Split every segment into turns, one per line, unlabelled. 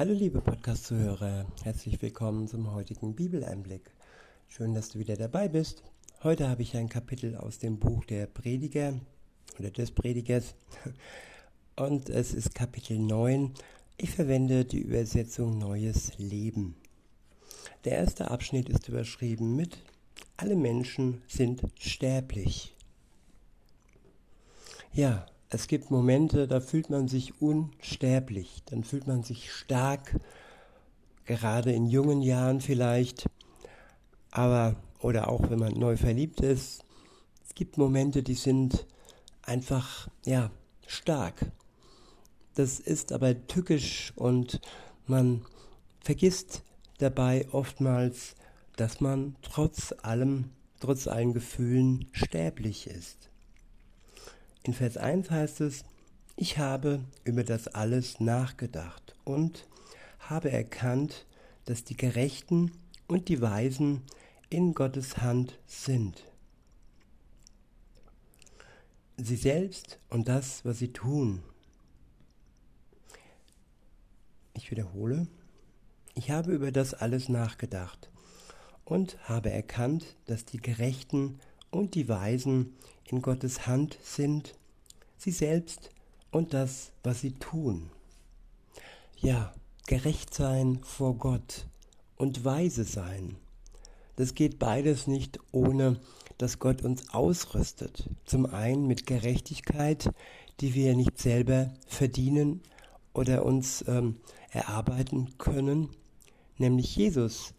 Hallo liebe Podcast-Zuhörer, herzlich willkommen zum heutigen Bibeleinblick. Schön, dass du wieder dabei bist. Heute habe ich ein Kapitel aus dem Buch der Prediger oder des Predigers und es ist Kapitel 9. Ich verwende die Übersetzung Neues Leben. Der erste Abschnitt ist überschrieben mit Alle Menschen sind sterblich. Ja, es gibt Momente, da fühlt man sich unsterblich, dann fühlt man sich stark, gerade in jungen Jahren vielleicht, aber oder auch wenn man neu verliebt ist. Es gibt Momente, die sind einfach, ja, stark. Das ist aber tückisch und man vergisst dabei oftmals, dass man trotz allem, trotz allen Gefühlen sterblich ist. In Vers 1 heißt es, ich habe über das alles nachgedacht und habe erkannt, dass die Gerechten und die Weisen in Gottes Hand sind. Sie selbst und das, was sie tun. Ich wiederhole, ich habe über das alles nachgedacht und habe erkannt, dass die Gerechten und die Weisen in Gottes Hand sind, sie selbst und das, was sie tun. Ja, gerecht sein vor Gott und weise sein. Das geht beides nicht ohne, dass Gott uns ausrüstet. Zum einen mit Gerechtigkeit, die wir nicht selber verdienen oder uns ähm, erarbeiten können, nämlich Jesus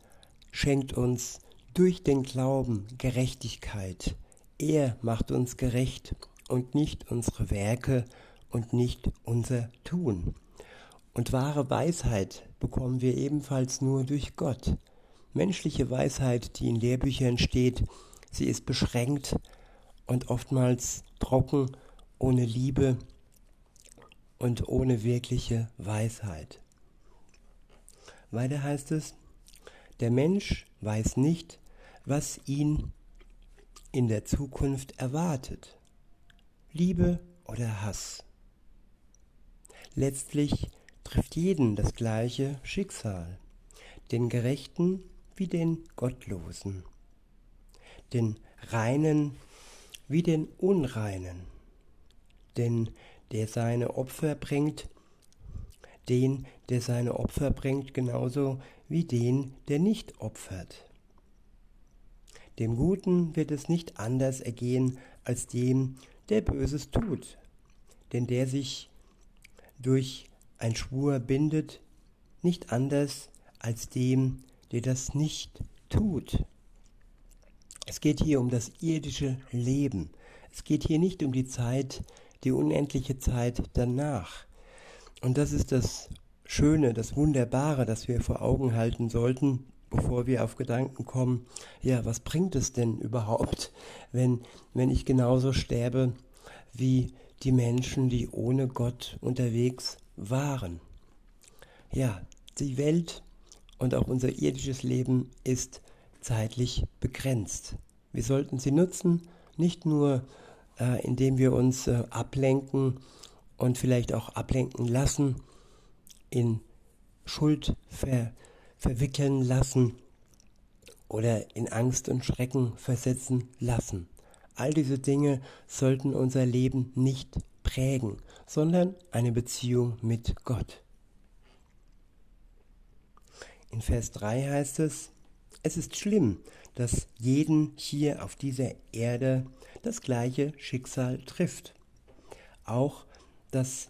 schenkt uns durch den Glauben Gerechtigkeit. Er macht uns gerecht und nicht unsere Werke und nicht unser Tun. Und wahre Weisheit bekommen wir ebenfalls nur durch Gott. Menschliche Weisheit, die in Lehrbüchern steht, sie ist beschränkt und oftmals trocken, ohne Liebe und ohne wirkliche Weisheit. Weiter heißt es, der Mensch weiß nicht, was ihn in der Zukunft erwartet. Liebe oder Hass. Letztlich trifft jeden das gleiche Schicksal, den Gerechten wie den Gottlosen, den Reinen wie den Unreinen, denn der seine Opfer bringt, den, der seine Opfer bringt, genauso wie den, der nicht opfert. Dem Guten wird es nicht anders ergehen als dem, der Böses tut. Denn der sich durch ein Schwur bindet, nicht anders als dem, der das nicht tut. Es geht hier um das irdische Leben. Es geht hier nicht um die Zeit, die unendliche Zeit danach. Und das ist das Schöne, das Wunderbare, das wir vor Augen halten sollten, bevor wir auf Gedanken kommen, ja, was bringt es denn überhaupt, wenn, wenn ich genauso sterbe wie die Menschen, die ohne Gott unterwegs waren. Ja, die Welt und auch unser irdisches Leben ist zeitlich begrenzt. Wir sollten sie nutzen, nicht nur äh, indem wir uns äh, ablenken und vielleicht auch ablenken lassen, in Schuld ver verwickeln lassen oder in Angst und Schrecken versetzen lassen. All diese Dinge sollten unser Leben nicht prägen, sondern eine Beziehung mit Gott. In Vers 3 heißt es, es ist schlimm, dass jeden hier auf dieser Erde das gleiche Schicksal trifft. Auch das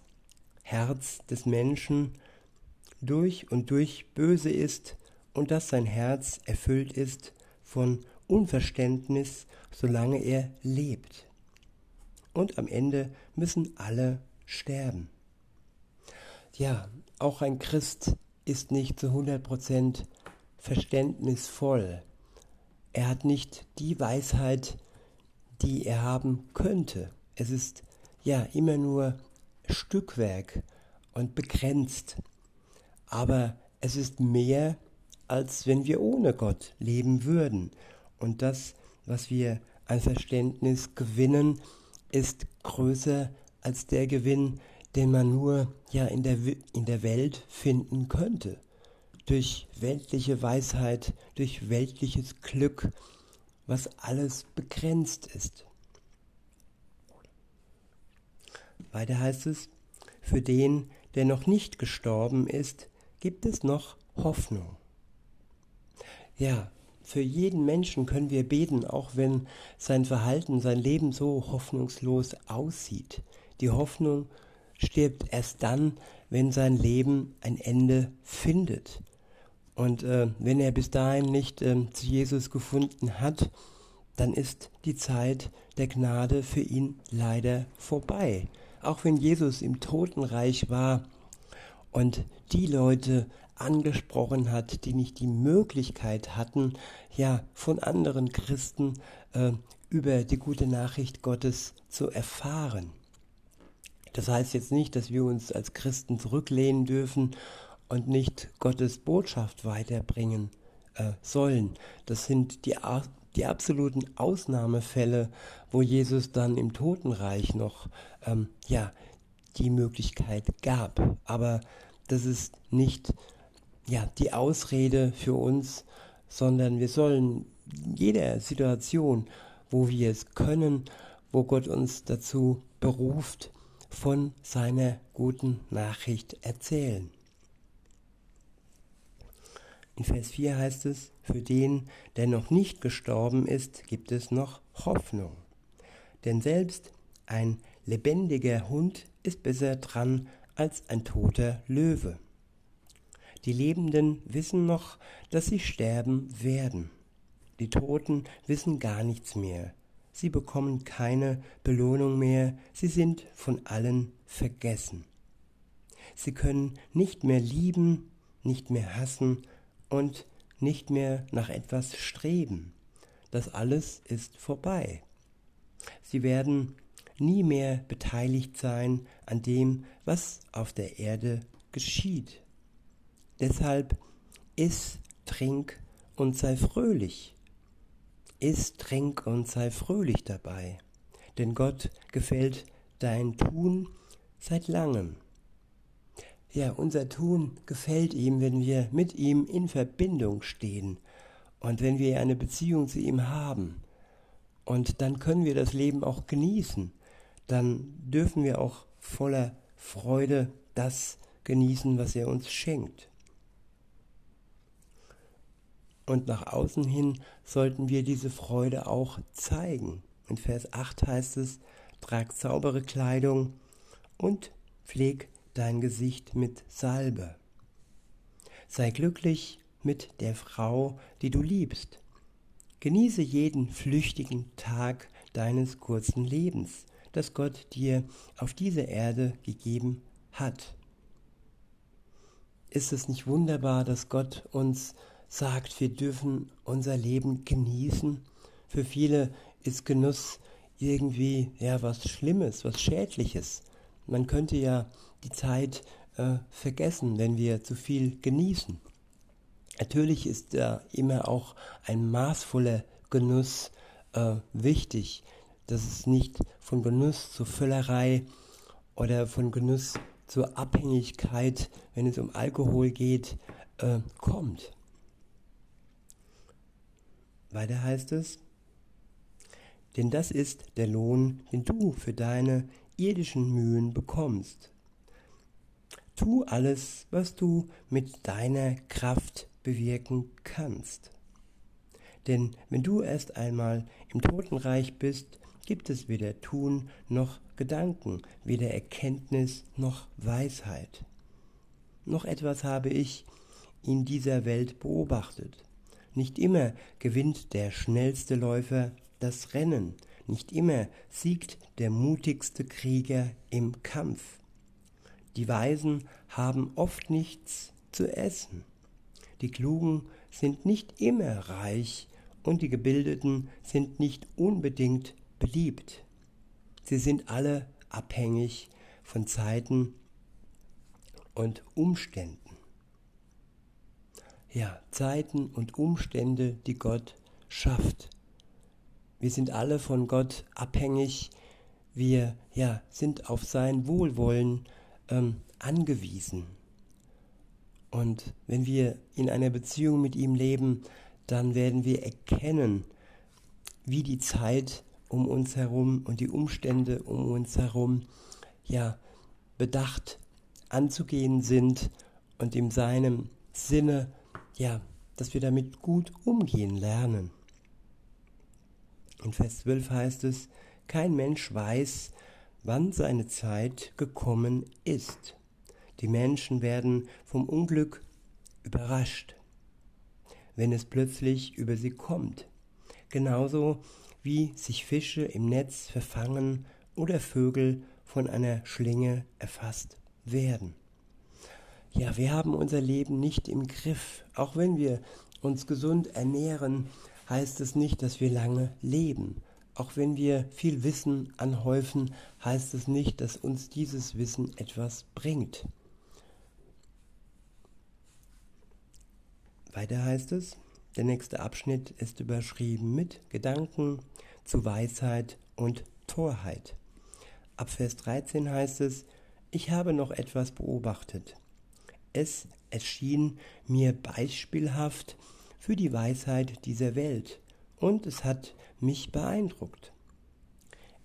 Herz des Menschen durch und durch böse ist und dass sein Herz erfüllt ist von Unverständnis, solange er lebt. Und am Ende müssen alle sterben. Ja, auch ein Christ ist nicht zu 100% verständnisvoll. Er hat nicht die Weisheit, die er haben könnte. Es ist ja immer nur Stückwerk und begrenzt aber es ist mehr, als wenn wir ohne Gott leben würden. Und das, was wir an Verständnis gewinnen, ist größer als der Gewinn, den man nur ja in der, in der Welt finden könnte. Durch weltliche Weisheit, durch weltliches Glück, was alles begrenzt ist. Weiter heißt es, für den, der noch nicht gestorben ist, gibt es noch Hoffnung. Ja, für jeden Menschen können wir beten, auch wenn sein Verhalten, sein Leben so hoffnungslos aussieht. Die Hoffnung stirbt erst dann, wenn sein Leben ein Ende findet. Und äh, wenn er bis dahin nicht äh, zu Jesus gefunden hat, dann ist die Zeit der Gnade für ihn leider vorbei. Auch wenn Jesus im Totenreich war und die Leute angesprochen hat, die nicht die Möglichkeit hatten, ja, von anderen Christen äh, über die gute Nachricht Gottes zu erfahren. Das heißt jetzt nicht, dass wir uns als Christen zurücklehnen dürfen und nicht Gottes Botschaft weiterbringen äh, sollen. Das sind die, die absoluten Ausnahmefälle, wo Jesus dann im Totenreich noch ähm, ja, die Möglichkeit gab. Aber das ist nicht ja, die Ausrede für uns, sondern wir sollen jeder Situation, wo wir es können, wo Gott uns dazu beruft, von seiner guten Nachricht erzählen. In Vers 4 heißt es, für den, der noch nicht gestorben ist, gibt es noch Hoffnung. Denn selbst ein lebendiger Hund ist besser dran als ein toter Löwe. Die Lebenden wissen noch, dass sie sterben werden. Die Toten wissen gar nichts mehr. Sie bekommen keine Belohnung mehr, sie sind von allen vergessen. Sie können nicht mehr lieben, nicht mehr hassen und nicht mehr nach etwas streben. Das alles ist vorbei. Sie werden nie mehr beteiligt sein an dem, was auf der Erde geschieht. Deshalb iss, trink und sei fröhlich. Iss, trink und sei fröhlich dabei, denn Gott gefällt dein Tun seit langem. Ja, unser Tun gefällt ihm, wenn wir mit ihm in Verbindung stehen und wenn wir eine Beziehung zu ihm haben. Und dann können wir das Leben auch genießen. Dann dürfen wir auch voller Freude das genießen, was er uns schenkt und nach außen hin sollten wir diese Freude auch zeigen. In Vers 8 heißt es, trag saubere Kleidung und pfleg dein Gesicht mit Salbe. Sei glücklich mit der Frau, die du liebst. Genieße jeden flüchtigen Tag deines kurzen Lebens, das Gott dir auf diese Erde gegeben hat. Ist es nicht wunderbar, dass Gott uns sagt, wir dürfen unser Leben genießen. Für viele ist Genuss irgendwie ja was Schlimmes, was Schädliches. Man könnte ja die Zeit äh, vergessen, wenn wir zu viel genießen. Natürlich ist da immer auch ein maßvoller Genuss äh, wichtig, dass es nicht von Genuss zur Völlerei oder von Genuss zur Abhängigkeit, wenn es um Alkohol geht, äh, kommt. Weiter heißt es, denn das ist der Lohn, den du für deine irdischen Mühen bekommst. Tu alles, was du mit deiner Kraft bewirken kannst. Denn wenn du erst einmal im Totenreich bist, gibt es weder Tun noch Gedanken, weder Erkenntnis noch Weisheit. Noch etwas habe ich in dieser Welt beobachtet. Nicht immer gewinnt der schnellste Läufer das Rennen, nicht immer siegt der mutigste Krieger im Kampf. Die Weisen haben oft nichts zu essen. Die Klugen sind nicht immer reich und die Gebildeten sind nicht unbedingt beliebt. Sie sind alle abhängig von Zeiten und Umständen ja, Zeiten und Umstände, die Gott schafft. Wir sind alle von Gott abhängig. Wir ja, sind auf sein Wohlwollen ähm, angewiesen. Und wenn wir in einer Beziehung mit ihm leben, dann werden wir erkennen, wie die Zeit um uns herum und die Umstände um uns herum ja bedacht anzugehen sind und in seinem Sinne ja, dass wir damit gut umgehen lernen. In Vers 12 heißt es, kein Mensch weiß, wann seine Zeit gekommen ist. Die Menschen werden vom Unglück überrascht, wenn es plötzlich über sie kommt. Genauso wie sich Fische im Netz verfangen oder Vögel von einer Schlinge erfasst werden. Ja, wir haben unser Leben nicht im Griff. Auch wenn wir uns gesund ernähren, heißt es nicht, dass wir lange leben. Auch wenn wir viel Wissen anhäufen, heißt es nicht, dass uns dieses Wissen etwas bringt. Weiter heißt es, der nächste Abschnitt ist überschrieben mit Gedanken zu Weisheit und Torheit. Ab Vers 13 heißt es, ich habe noch etwas beobachtet. Es erschien mir beispielhaft für die Weisheit dieser Welt und es hat mich beeindruckt.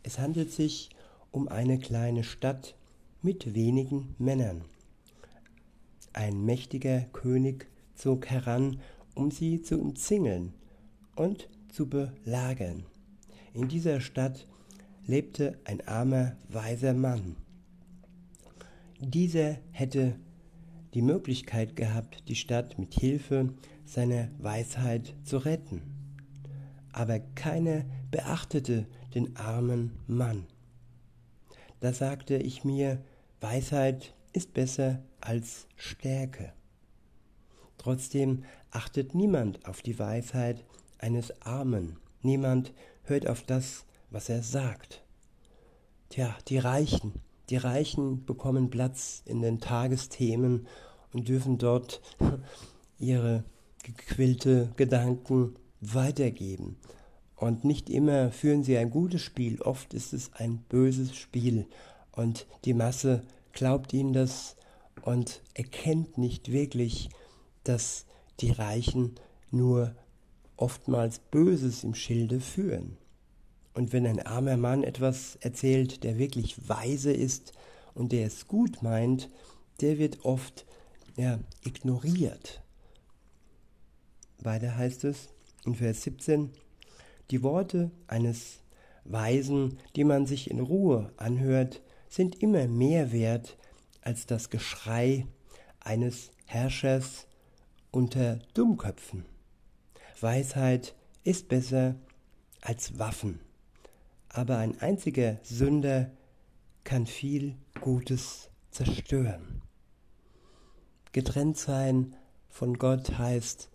Es handelt sich um eine kleine Stadt mit wenigen Männern. Ein mächtiger König zog heran, um sie zu umzingeln und zu belagern. In dieser Stadt lebte ein armer, weiser Mann. Dieser hätte die Möglichkeit gehabt, die Stadt mit Hilfe seiner Weisheit zu retten aber keiner beachtete den armen Mann. Da sagte ich mir, Weisheit ist besser als Stärke. Trotzdem achtet niemand auf die Weisheit eines Armen, niemand hört auf das, was er sagt. Tja, die Reichen, die Reichen bekommen Platz in den Tagesthemen und dürfen dort ihre gequillte Gedanken weitergeben. Und nicht immer führen sie ein gutes Spiel, oft ist es ein böses Spiel. Und die Masse glaubt ihnen das und erkennt nicht wirklich, dass die Reichen nur oftmals Böses im Schilde führen. Und wenn ein armer Mann etwas erzählt, der wirklich weise ist und der es gut meint, der wird oft ja, ignoriert. Weiter heißt es, in Vers 17, die Worte eines Weisen, die man sich in Ruhe anhört, sind immer mehr wert als das Geschrei eines Herrschers unter Dummköpfen. Weisheit ist besser als Waffen, aber ein einziger Sünder kann viel Gutes zerstören. Getrennt sein von Gott heißt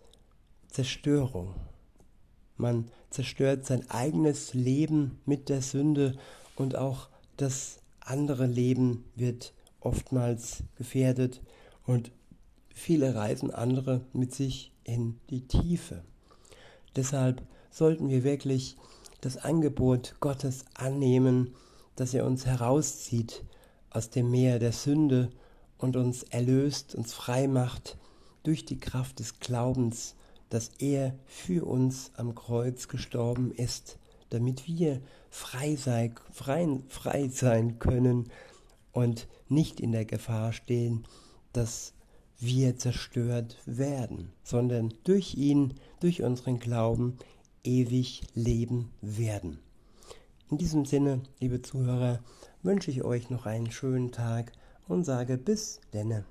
Zerstörung. Man zerstört sein eigenes Leben mit der Sünde und auch das andere Leben wird oftmals gefährdet und viele reisen andere mit sich in die Tiefe. Deshalb sollten wir wirklich das Angebot Gottes annehmen, dass er uns herauszieht aus dem Meer der Sünde und uns erlöst, uns frei macht durch die Kraft des Glaubens dass er für uns am Kreuz gestorben ist, damit wir frei, sei, frei, frei sein können und nicht in der Gefahr stehen, dass wir zerstört werden, sondern durch ihn, durch unseren Glauben ewig leben werden. In diesem Sinne, liebe Zuhörer, wünsche ich euch noch einen schönen Tag und sage bis denne.